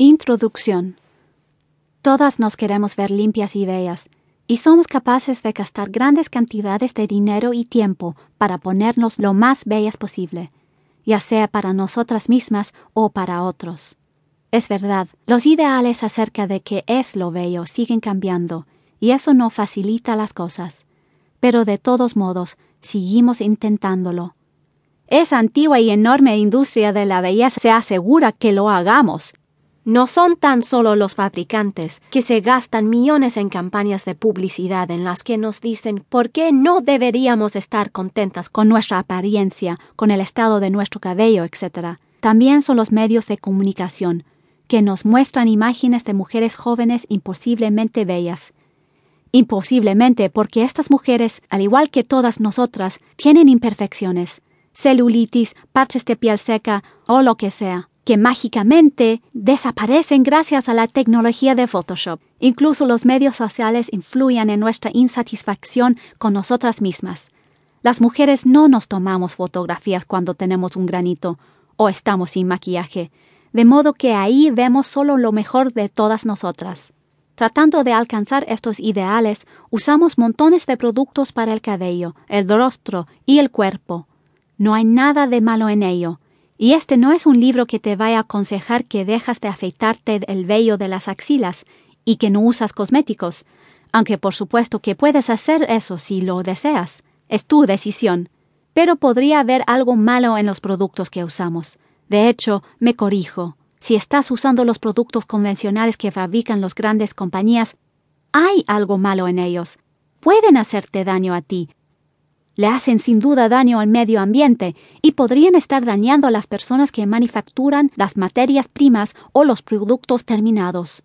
Introducción. Todas nos queremos ver limpias y bellas, y somos capaces de gastar grandes cantidades de dinero y tiempo para ponernos lo más bellas posible, ya sea para nosotras mismas o para otros. Es verdad, los ideales acerca de qué es lo bello siguen cambiando, y eso no facilita las cosas. Pero de todos modos, seguimos intentándolo. Esa antigua y enorme industria de la belleza se asegura que lo hagamos, no son tan solo los fabricantes que se gastan millones en campañas de publicidad en las que nos dicen por qué no deberíamos estar contentas con nuestra apariencia, con el estado de nuestro cabello, etc. También son los medios de comunicación, que nos muestran imágenes de mujeres jóvenes imposiblemente bellas. Imposiblemente porque estas mujeres, al igual que todas nosotras, tienen imperfecciones, celulitis, parches de piel seca o lo que sea que mágicamente desaparecen gracias a la tecnología de Photoshop. Incluso los medios sociales influyen en nuestra insatisfacción con nosotras mismas. Las mujeres no nos tomamos fotografías cuando tenemos un granito o estamos sin maquillaje, de modo que ahí vemos solo lo mejor de todas nosotras. Tratando de alcanzar estos ideales, usamos montones de productos para el cabello, el rostro y el cuerpo. No hay nada de malo en ello, y este no es un libro que te vaya a aconsejar que dejas de afeitarte el vello de las axilas y que no usas cosméticos, aunque por supuesto que puedes hacer eso si lo deseas. Es tu decisión. Pero podría haber algo malo en los productos que usamos. De hecho, me corrijo. Si estás usando los productos convencionales que fabrican las grandes compañías, hay algo malo en ellos. Pueden hacerte daño a ti, le hacen sin duda daño al medio ambiente y podrían estar dañando a las personas que manufacturan las materias primas o los productos terminados.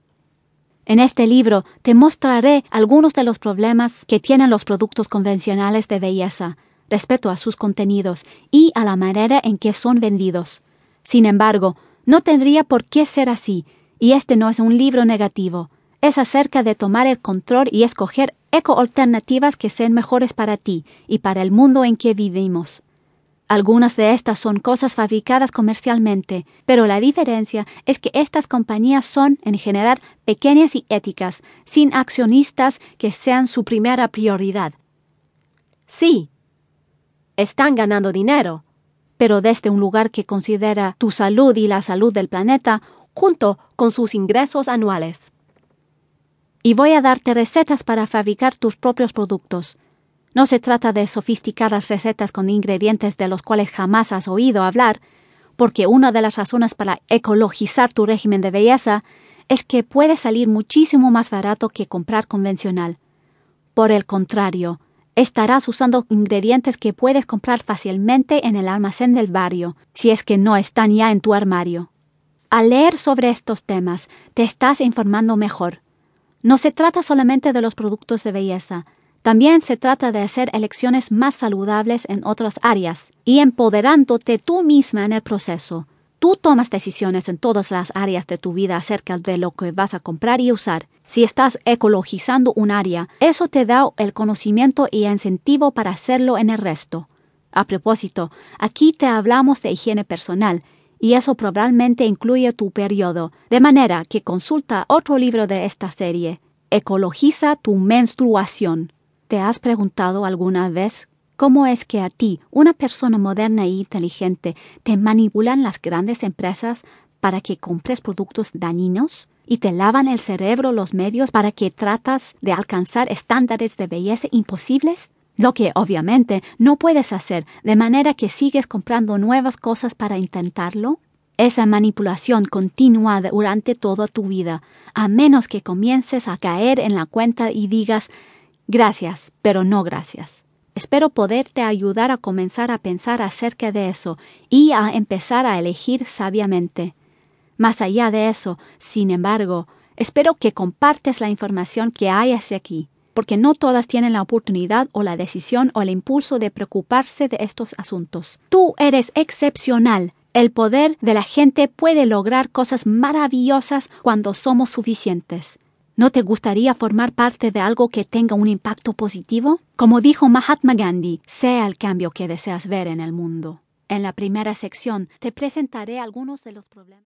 En este libro te mostraré algunos de los problemas que tienen los productos convencionales de belleza respecto a sus contenidos y a la manera en que son vendidos. Sin embargo, no tendría por qué ser así, y este no es un libro negativo. Es acerca de tomar el control y escoger eco-alternativas que sean mejores para ti y para el mundo en que vivimos. Algunas de estas son cosas fabricadas comercialmente, pero la diferencia es que estas compañías son, en general, pequeñas y éticas, sin accionistas que sean su primera prioridad. Sí, están ganando dinero, pero desde un lugar que considera tu salud y la salud del planeta junto con sus ingresos anuales y voy a darte recetas para fabricar tus propios productos. No se trata de sofisticadas recetas con ingredientes de los cuales jamás has oído hablar, porque una de las razones para ecologizar tu régimen de belleza es que puede salir muchísimo más barato que comprar convencional. Por el contrario, estarás usando ingredientes que puedes comprar fácilmente en el almacén del barrio, si es que no están ya en tu armario. Al leer sobre estos temas, te estás informando mejor. No se trata solamente de los productos de belleza, también se trata de hacer elecciones más saludables en otras áreas y empoderándote tú misma en el proceso. Tú tomas decisiones en todas las áreas de tu vida acerca de lo que vas a comprar y usar. Si estás ecologizando un área, eso te da el conocimiento y incentivo para hacerlo en el resto. A propósito, aquí te hablamos de higiene personal y eso probablemente incluye tu periodo, de manera que consulta otro libro de esta serie, Ecologiza tu menstruación. ¿Te has preguntado alguna vez cómo es que a ti, una persona moderna e inteligente, te manipulan las grandes empresas para que compres productos dañinos? y te lavan el cerebro los medios para que tratas de alcanzar estándares de belleza imposibles? Lo que obviamente no puedes hacer, de manera que sigues comprando nuevas cosas para intentarlo. Esa manipulación continúa durante toda tu vida, a menos que comiences a caer en la cuenta y digas gracias, pero no gracias. Espero poderte ayudar a comenzar a pensar acerca de eso y a empezar a elegir sabiamente. Más allá de eso, sin embargo, espero que compartes la información que hay hacia aquí porque no todas tienen la oportunidad o la decisión o el impulso de preocuparse de estos asuntos. Tú eres excepcional. El poder de la gente puede lograr cosas maravillosas cuando somos suficientes. ¿No te gustaría formar parte de algo que tenga un impacto positivo? Como dijo Mahatma Gandhi, sea el cambio que deseas ver en el mundo. En la primera sección te presentaré algunos de los problemas.